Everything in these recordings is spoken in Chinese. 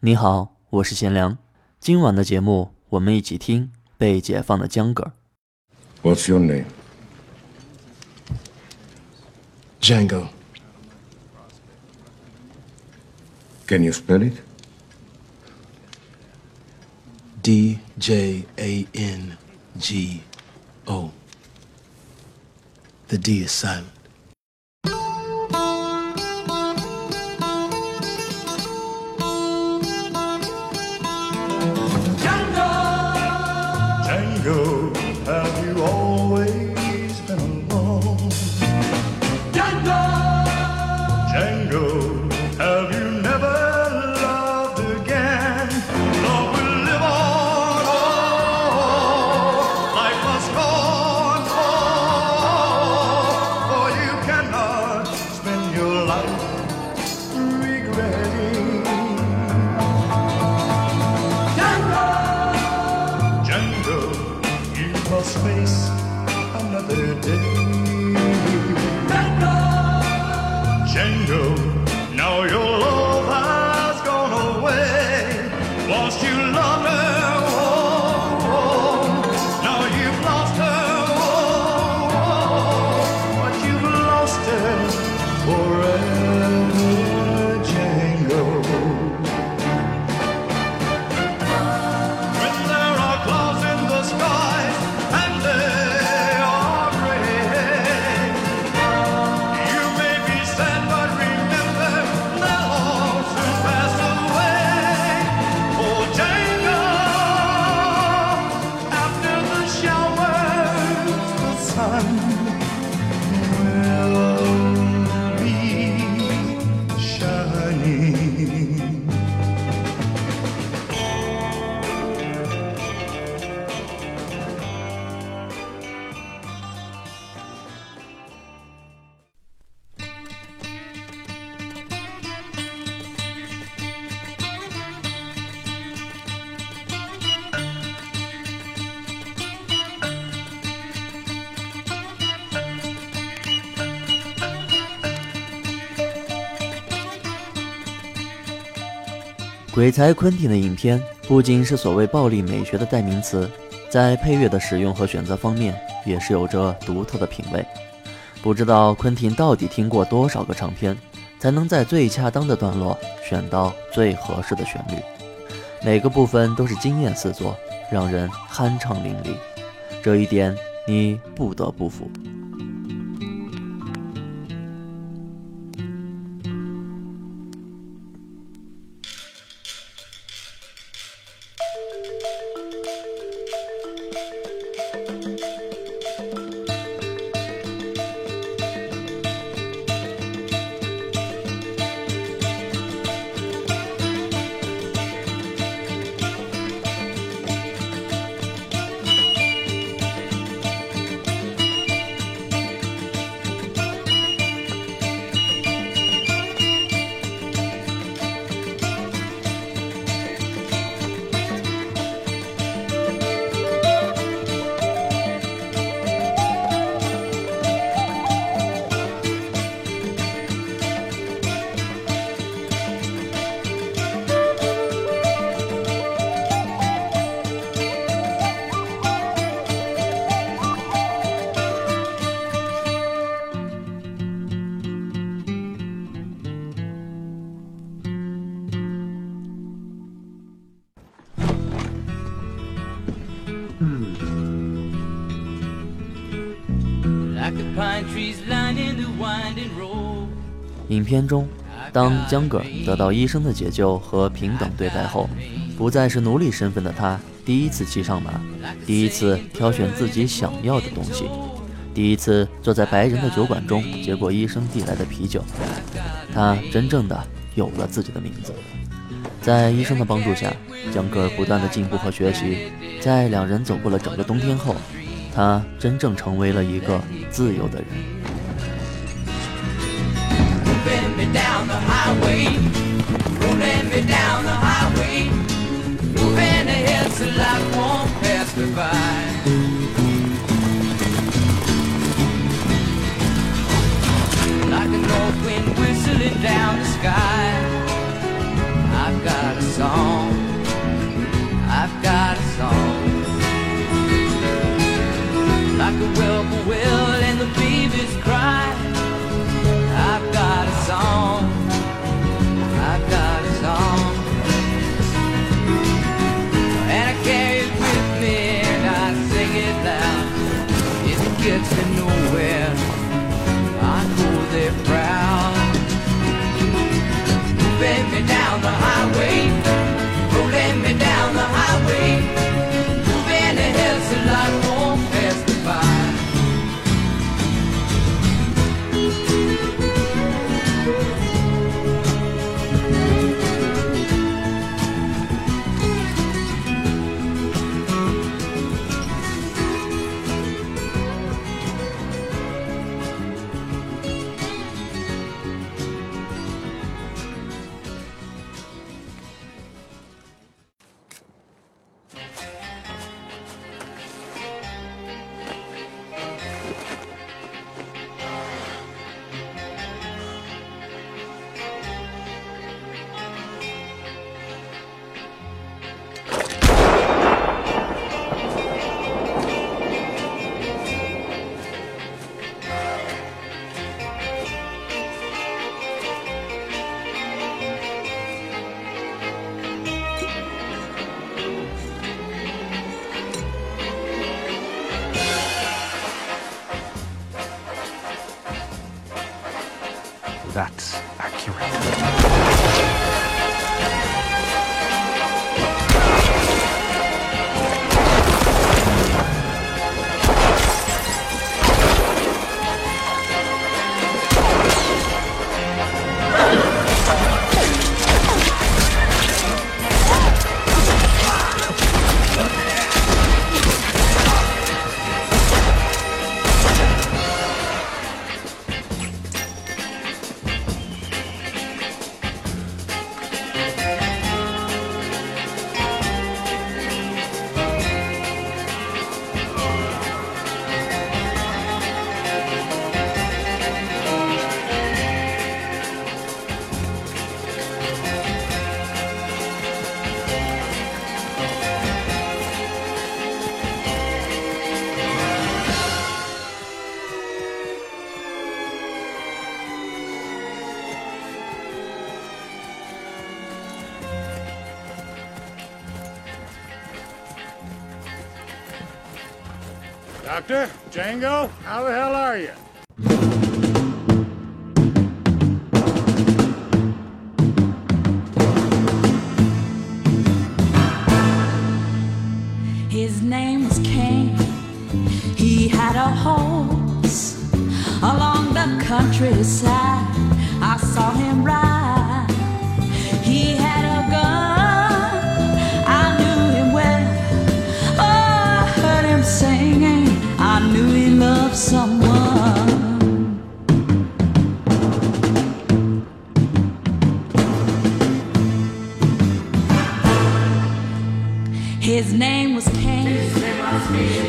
你好，我是贤良。今晚的节目，我们一起听被解放的江哥。What's your name? Django. Can you spell it? D J A N G O. The D is silent. 鬼才昆汀的影片不仅是所谓暴力美学的代名词，在配乐的使用和选择方面也是有着独特的品味。不知道昆汀到底听过多少个唱片，才能在最恰当的段落选到最合适的旋律，每个部分都是惊艳四座，让人酣畅淋漓。这一点你不得不服。片中，当江格得到医生的解救和平等对待后，不再是奴隶身份的他，第一次骑上马，第一次挑选自己想要的东西，第一次坐在白人的酒馆中接过医生递来的啤酒，他真正的有了自己的名字。在医生的帮助下，江格尔不断的进步和学习，在两人走过了整个冬天后，他真正成为了一个自由的人。The highway. Rolling me down the highway. Moving ahead so life won't pass me by. Like a north wind whistling down the sky. Doctor, Django, how the hell are you? His name was Cain. He had a horse along the countryside.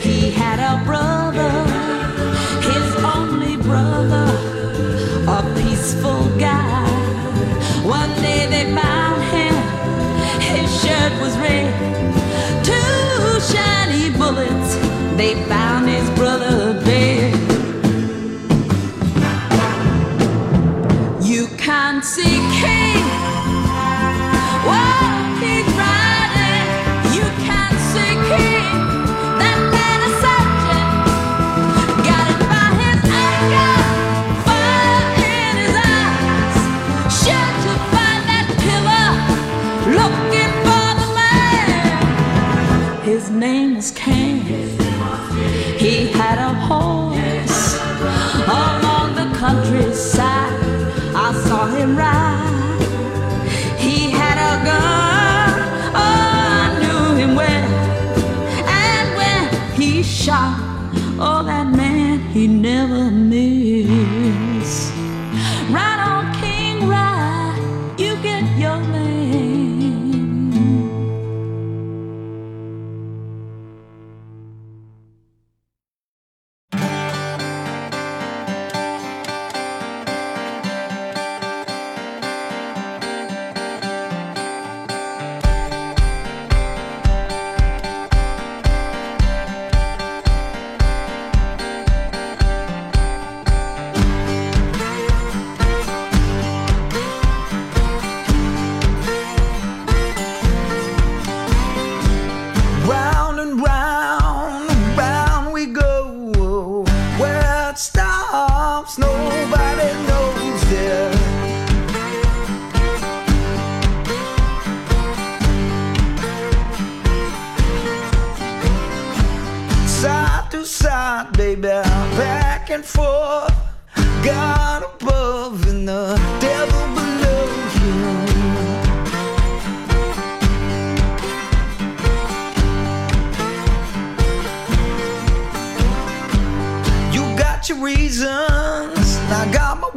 He had a brother, his only brother, a peaceful guy. One day they found him, his shirt was red. Two shiny bullets they found. His name was Cain. He had a whole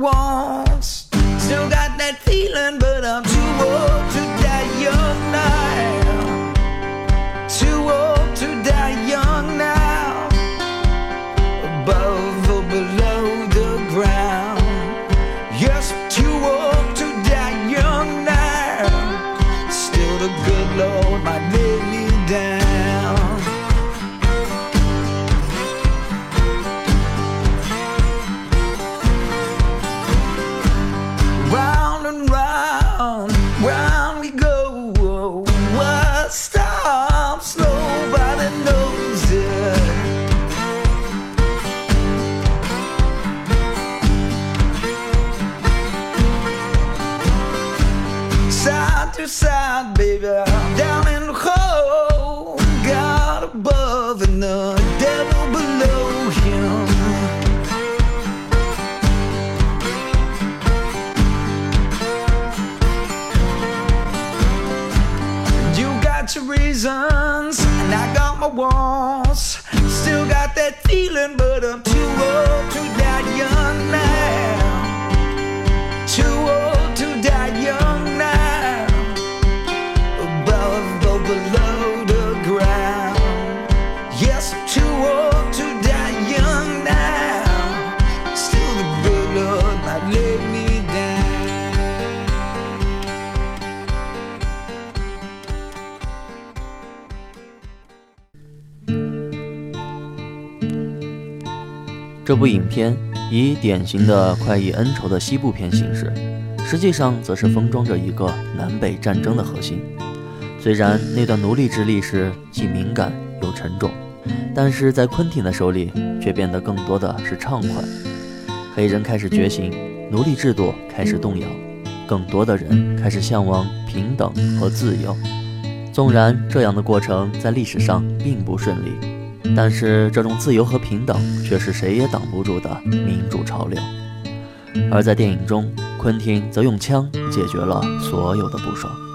won't But I'm. 这部影片以典型的快意恩仇的西部片形式，实际上则是封装着一个南北战争的核心。虽然那段奴隶制历史既敏感又沉重，但是在昆汀的手里却变得更多的是畅快。黑人开始觉醒，奴隶制度开始动摇，更多的人开始向往平等和自由。纵然这样的过程在历史上并不顺利，但是这种自由和平等却是谁也挡不住的民主潮流。而在电影中，昆汀则用枪解决了所有的不爽。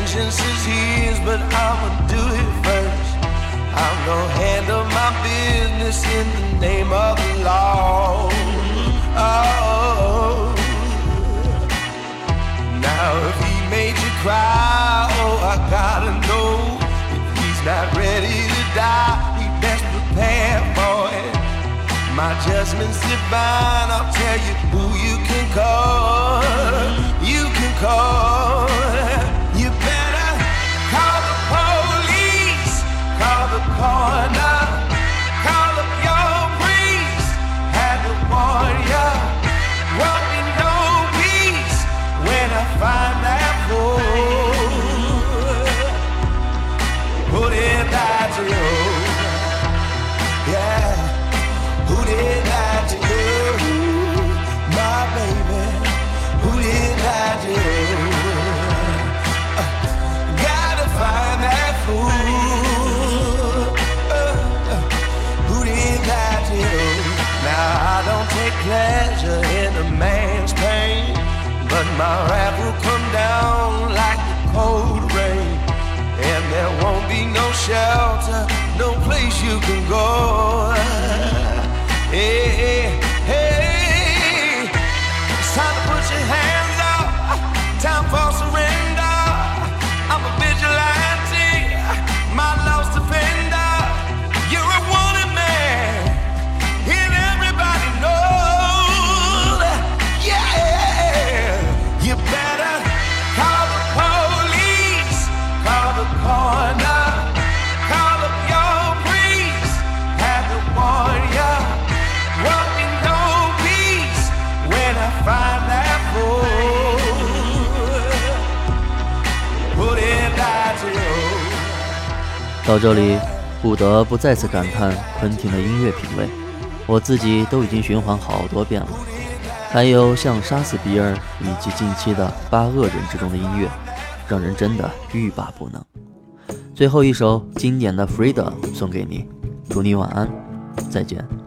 Vengeance is his, but I'ma do it first. I'm gonna handle my business in the name of the law. Oh. Now if he made you cry, oh, I gotta know. If he's not ready to die, he best prepare for it. My judgment's divine, I'll tell you who you can call. You can call. My wrath will come down like the cold rain. And there won't be no shelter, no place you can go. Hey, 到这里，不得不再次感叹昆汀的音乐品味，我自己都已经循环好多遍了。还有像《杀死比尔》以及近期的《八恶人》之中的音乐，让人真的欲罢不能。最后一首经典的《Freedom》送给你，祝你晚安，再见。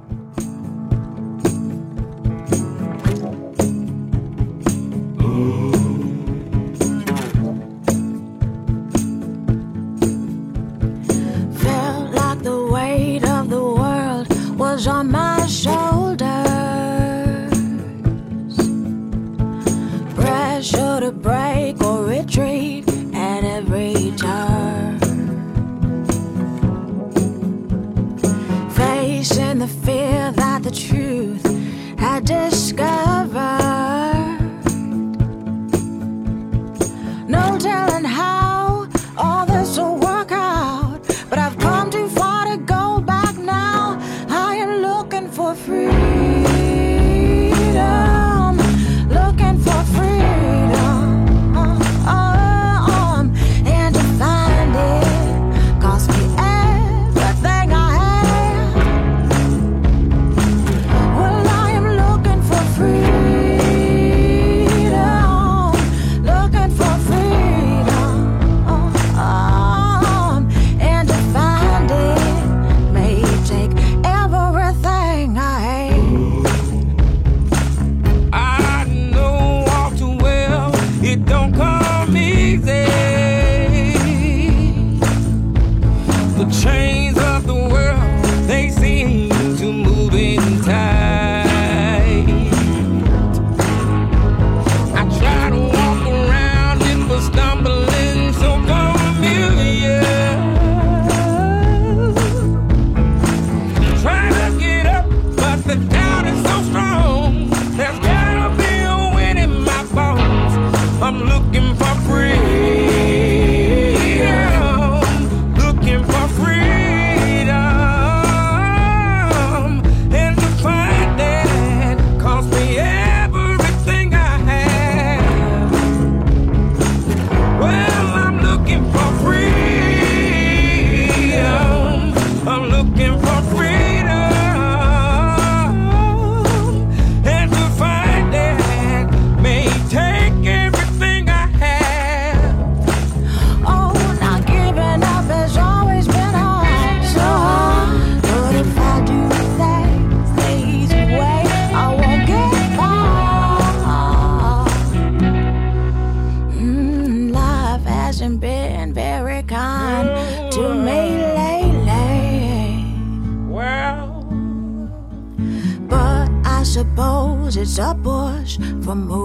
from home.